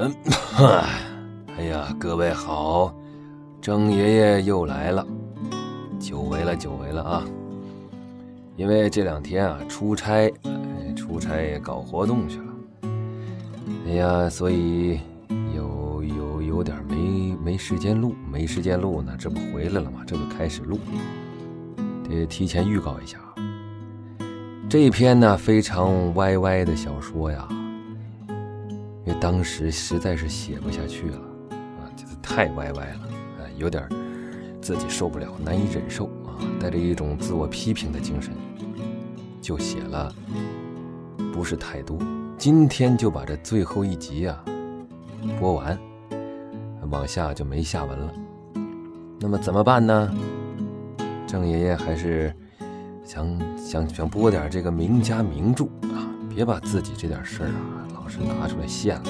嗯，哎呀，各位好，郑爷爷又来了，久违了，久违了啊！因为这两天啊出差，出差搞活动去了，哎呀，所以有有有点没没时间录，没时间录呢，这不回来了吗？这就开始录，得提前预告一下，这篇呢非常歪歪的小说呀。因为当时实在是写不下去了，啊，就是太歪歪了，啊，有点自己受不了，难以忍受啊，带着一种自我批评的精神，就写了，不是太多。今天就把这最后一集啊播完，往下就没下文了。那么怎么办呢？郑爷爷还是想想想播点这个名家名著啊，别把自己这点事儿啊。是拿出来献了。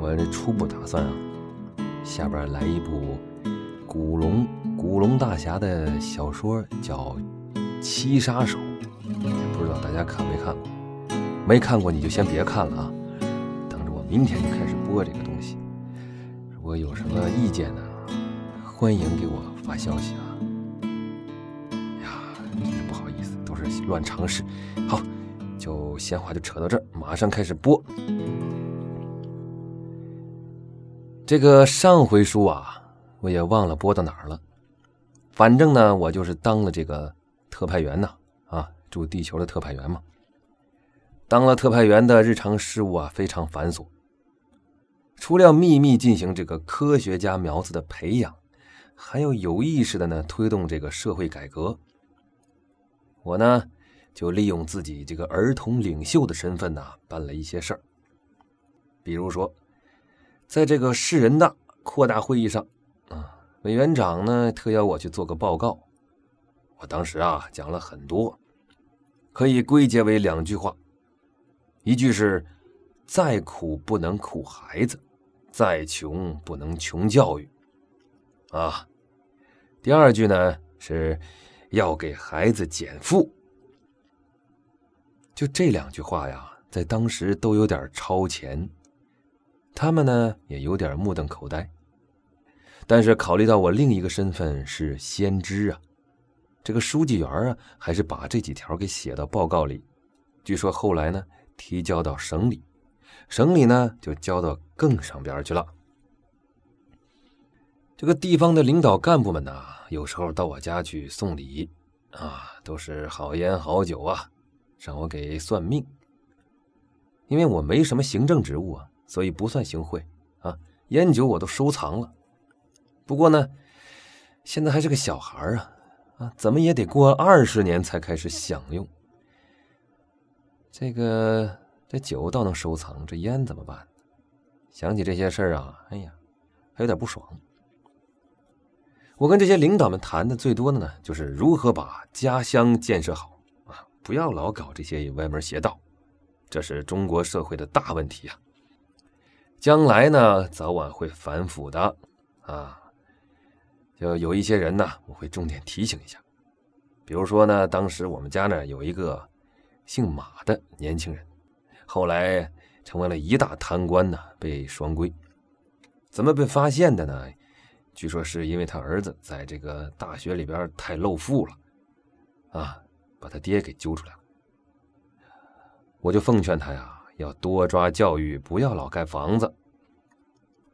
我这初步打算啊，下边来一部古龙古龙大侠的小说，叫《七杀手》，不知道大家看没看过？没看过你就先别看了啊，等着我明天就开始播这个东西。如果有什么意见呢，欢迎给我发消息啊。呀，真是不好意思，都是乱尝试。好。就闲话就扯到这儿，马上开始播。这个上回书啊，我也忘了播到哪儿了。反正呢，我就是当了这个特派员呐，啊，驻地球的特派员嘛。当了特派员的日常事务啊，非常繁琐。除了秘密进行这个科学家苗子的培养，还要有意识的呢推动这个社会改革。我呢。就利用自己这个儿童领袖的身份呢，办了一些事儿。比如说，在这个市人大扩大会议上，啊，委员长呢特邀我去做个报告。我当时啊讲了很多，可以归结为两句话：一句是“再苦不能苦孩子，再穷不能穷教育”，啊；第二句呢是要给孩子减负。就这两句话呀，在当时都有点超前，他们呢也有点目瞪口呆。但是考虑到我另一个身份是先知啊，这个书记员啊，还是把这几条给写到报告里。据说后来呢，提交到省里，省里呢就交到更上边去了。这个地方的领导干部们呢，有时候到我家去送礼啊，都是好烟好酒啊。让我给算命，因为我没什么行政职务啊，所以不算行贿啊。烟酒我都收藏了，不过呢，现在还是个小孩啊，啊，怎么也得过二十年才开始享用。这个这酒倒能收藏，这烟怎么办？想起这些事儿啊，哎呀，还有点不爽。我跟这些领导们谈的最多的呢，就是如何把家乡建设好。不要老搞这些歪门邪道，这是中国社会的大问题啊！将来呢，早晚会反腐的啊！就有一些人呢，我会重点提醒一下。比如说呢，当时我们家呢有一个姓马的年轻人，后来成为了一大贪官呢，被双规。怎么被发现的呢？据说是因为他儿子在这个大学里边太露富了啊。把他爹给揪出来了，我就奉劝他呀，要多抓教育，不要老盖房子。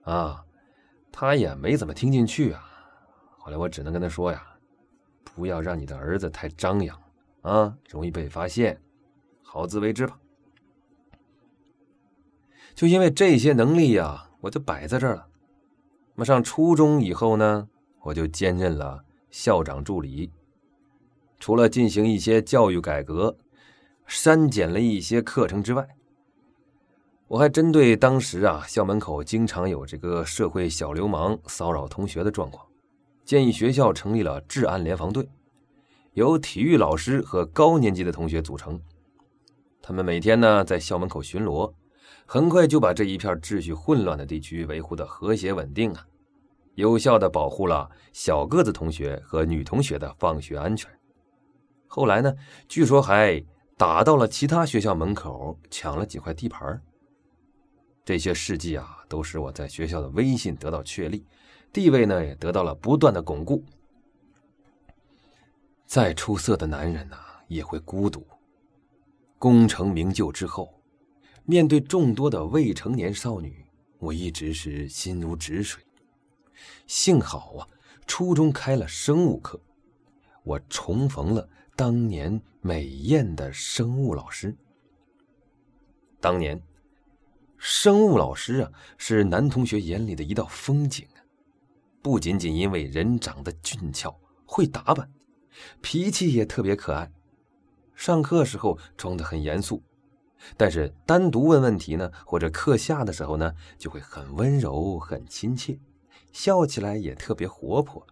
啊，他也没怎么听进去啊。后来我只能跟他说呀，不要让你的儿子太张扬啊，容易被发现，好自为之吧。就因为这些能力呀，我就摆在这儿了。那上初中以后呢，我就兼任了校长助理。除了进行一些教育改革，删减了一些课程之外，我还针对当时啊校门口经常有这个社会小流氓骚扰同学的状况，建议学校成立了治安联防队，由体育老师和高年级的同学组成，他们每天呢在校门口巡逻，很快就把这一片秩序混乱的地区维护的和谐稳定啊，有效的保护了小个子同学和女同学的放学安全。后来呢？据说还打到了其他学校门口，抢了几块地盘这些事迹啊，都使我在学校的威信得到确立，地位呢也得到了不断的巩固。再出色的男人呢，也会孤独。功成名就之后，面对众多的未成年少女，我一直是心如止水。幸好啊，初中开了生物课，我重逢了当年美艳的生物老师。当年。生物老师啊，是男同学眼里的一道风景啊！不仅仅因为人长得俊俏、会打扮，脾气也特别可爱。上课时候装得很严肃，但是单独问问题呢，或者课下的时候呢，就会很温柔、很亲切，笑起来也特别活泼。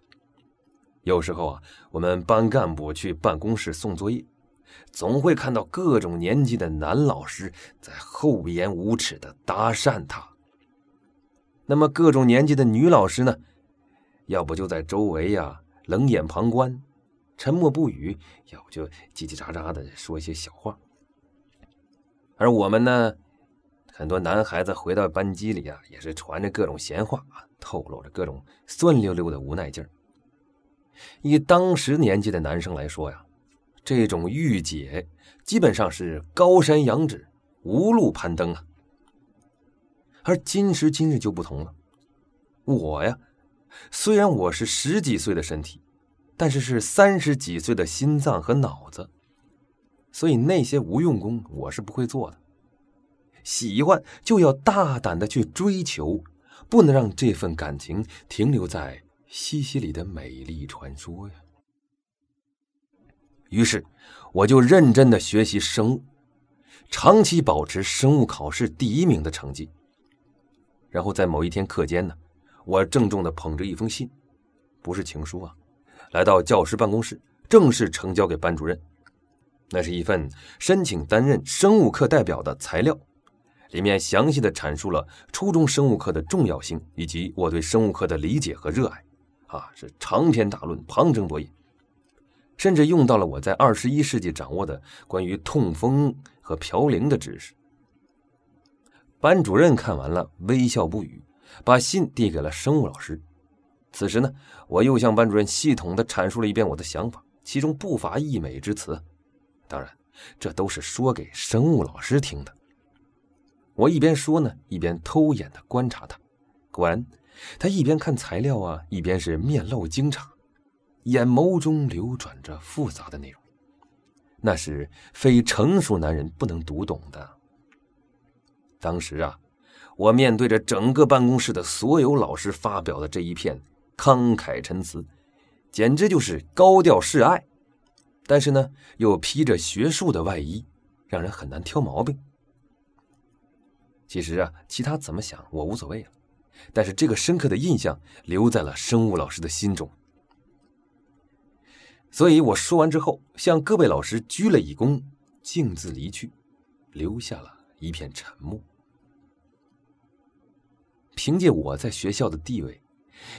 有时候啊，我们班干部去办公室送作业。总会看到各种年纪的男老师在厚颜无耻的搭讪他。那么各种年纪的女老师呢？要不就在周围呀冷眼旁观，沉默不语；要不就叽叽喳喳的说一些小话。而我们呢，很多男孩子回到班级里啊，也是传着各种闲话，透露着各种酸溜溜的无奈劲儿。以当时年纪的男生来说呀。这种御姐基本上是高山仰止，无路攀登啊。而今时今日就不同了，我呀，虽然我是十几岁的身体，但是是三十几岁的心脏和脑子，所以那些无用功我是不会做的。喜欢就要大胆的去追求，不能让这份感情停留在西西里的美丽传说呀。于是，我就认真的学习生物，长期保持生物考试第一名的成绩。然后在某一天课间呢，我郑重的捧着一封信，不是情书啊，来到教师办公室，正式呈交给班主任。那是一份申请担任生物课代表的材料，里面详细的阐述了初中生物课的重要性以及我对生物课的理解和热爱，啊，是长篇大论，旁征博引。甚至用到了我在二十一世纪掌握的关于痛风和嘌呤的知识。班主任看完了，微笑不语，把信递给了生物老师。此时呢，我又向班主任系统的阐述了一遍我的想法，其中不乏溢美之词。当然，这都是说给生物老师听的。我一边说呢，一边偷眼的观察他。果然，他一边看材料啊，一边是面露惊诧。眼眸中流转着复杂的内容，那是非成熟男人不能读懂的。当时啊，我面对着整个办公室的所有老师发表的这一片慷慨陈词，简直就是高调示爱，但是呢，又披着学术的外衣，让人很难挑毛病。其实啊，其他怎么想我无所谓了，但是这个深刻的印象留在了生物老师的心中。所以我说完之后，向各位老师鞠了一躬，径自离去，留下了一片沉默。凭借我在学校的地位，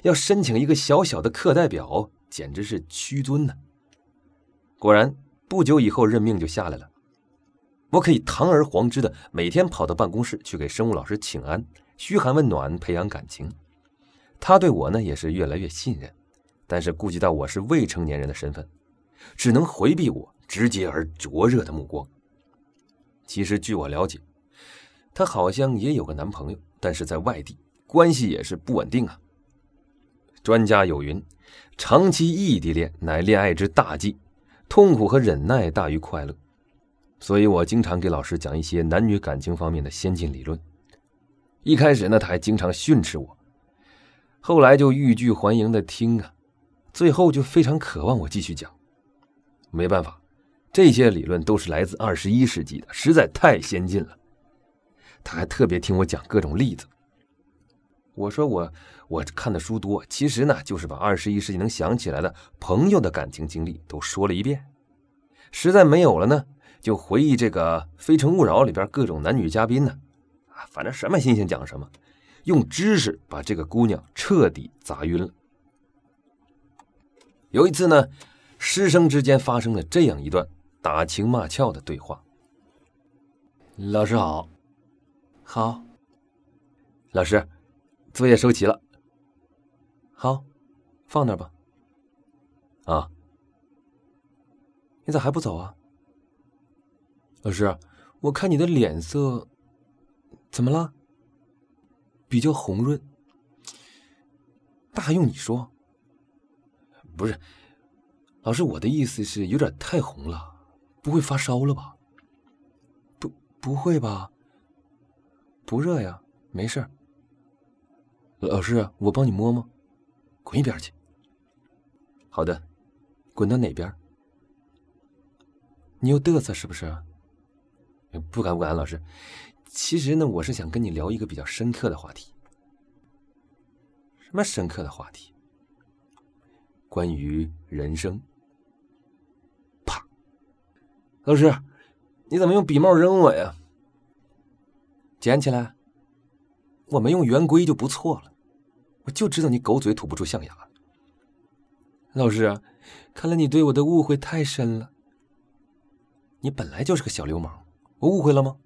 要申请一个小小的课代表，简直是屈尊呢。果然，不久以后任命就下来了，我可以堂而皇之的每天跑到办公室去给生物老师请安，嘘寒问暖，培养感情。他对我呢，也是越来越信任。但是顾及到我是未成年人的身份，只能回避我直接而灼热的目光。其实据我了解，她好像也有个男朋友，但是在外地，关系也是不稳定啊。专家有云：长期异地恋乃恋爱之大忌，痛苦和忍耐大于快乐。所以我经常给老师讲一些男女感情方面的先进理论。一开始呢，他还经常训斥我，后来就欲拒还迎的听啊。最后就非常渴望我继续讲，没办法，这些理论都是来自二十一世纪的，实在太先进了。他还特别听我讲各种例子。我说我我看的书多，其实呢就是把二十一世纪能想起来的朋友的感情经历都说了一遍。实在没有了呢，就回忆这个《非诚勿扰》里边各种男女嘉宾呢，啊，反正什么新鲜讲什么，用知识把这个姑娘彻底砸晕了。有一次呢，师生之间发生了这样一段打情骂俏的对话。老师好，好，老师，作业收齐了。好，放那吧。啊，你咋还不走啊？老师，我看你的脸色怎么了？比较红润，那还用你说？不是，老师，我的意思是有点太红了，不会发烧了吧？不，不会吧？不热呀，没事。老师，我帮你摸摸。滚一边去。好的，滚到哪边？你又嘚瑟是不是？不敢不敢，老师。其实呢，我是想跟你聊一个比较深刻的话题。什么深刻的话题？关于人生。啪！老师，你怎么用笔帽扔我呀？捡起来。我没用圆规就不错了。我就知道你狗嘴吐不出象牙。老师，看来你对我的误会太深了。你本来就是个小流氓，我误会了吗？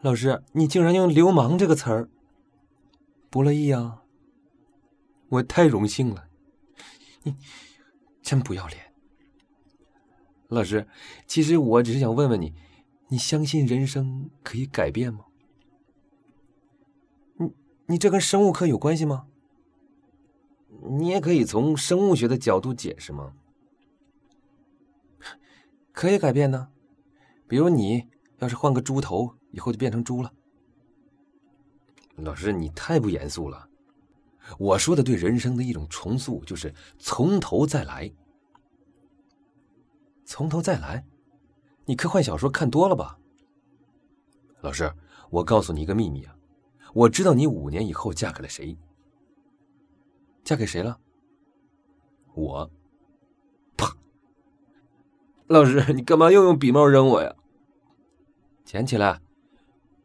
老师，你竟然用“流氓”这个词儿，不乐意啊？我太荣幸了。你真不要脸，老师。其实我只是想问问你，你相信人生可以改变吗？你你这跟生物课有关系吗？你也可以从生物学的角度解释吗？可以改变呢。比如你要是换个猪头，以后就变成猪了。老师，你太不严肃了。我说的对人生的一种重塑，就是从头再来。从头再来？你科幻小说看多了吧？老师，我告诉你一个秘密啊，我知道你五年以后嫁给了谁。嫁给谁了？我。啪！老师，你干嘛又用笔帽扔我呀？捡起来，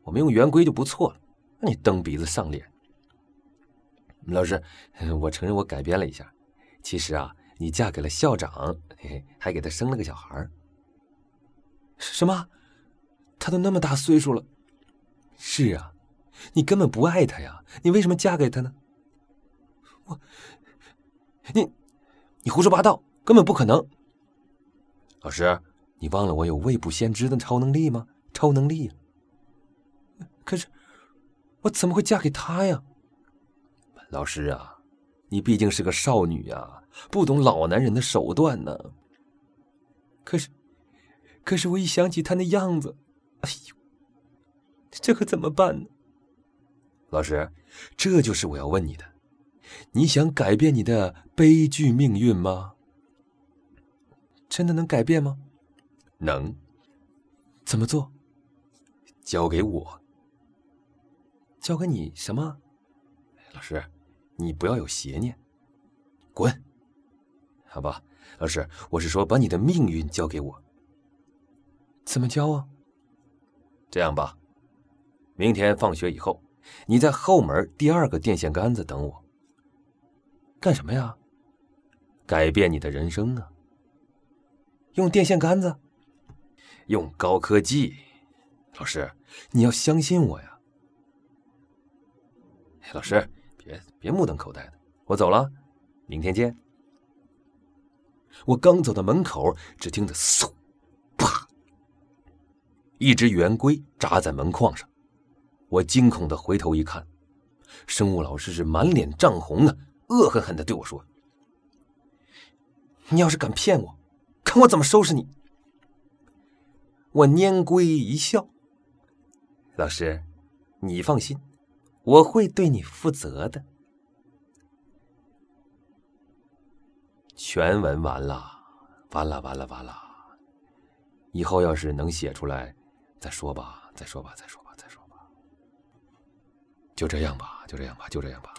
我们用圆规就不错了。那你蹬鼻子上脸。老师，我承认我改编了一下。其实啊，你嫁给了校长，嘿还给他生了个小孩什么？他都那么大岁数了。是啊，你根本不爱他呀，你为什么嫁给他呢？我，你，你胡说八道，根本不可能。老师，你忘了我有未卜先知的超能力吗？超能力。我怎么会嫁给他呀？老师啊，你毕竟是个少女呀，不懂老男人的手段呢。可是，可是我一想起他那样子，哎呦，这可怎么办呢？老师，这就是我要问你的：你想改变你的悲剧命运吗？真的能改变吗？能。怎么做？交给我。交给你什么？老师。你不要有邪念，滚！好吧，老师，我是说把你的命运交给我。怎么交啊？这样吧，明天放学以后，你在后门第二个电线杆子等我。干什么呀？改变你的人生啊！用电线杆子？用高科技？老师，你要相信我呀！老师。别别目瞪口呆的，我走了，明天见。我刚走到门口，只听得嗖，啪，一只圆规扎在门框上。我惊恐的回头一看，生物老师是满脸涨红啊，恶狠狠的对我说：“你要是敢骗我，看我怎么收拾你！”我拈龟一笑：“老师，你放心。”我会对你负责的。全文完了，完了，完了，完了！以后要是能写出来，再说吧，再说吧，再说吧，再说吧。就这样吧，就这样吧，就这样吧。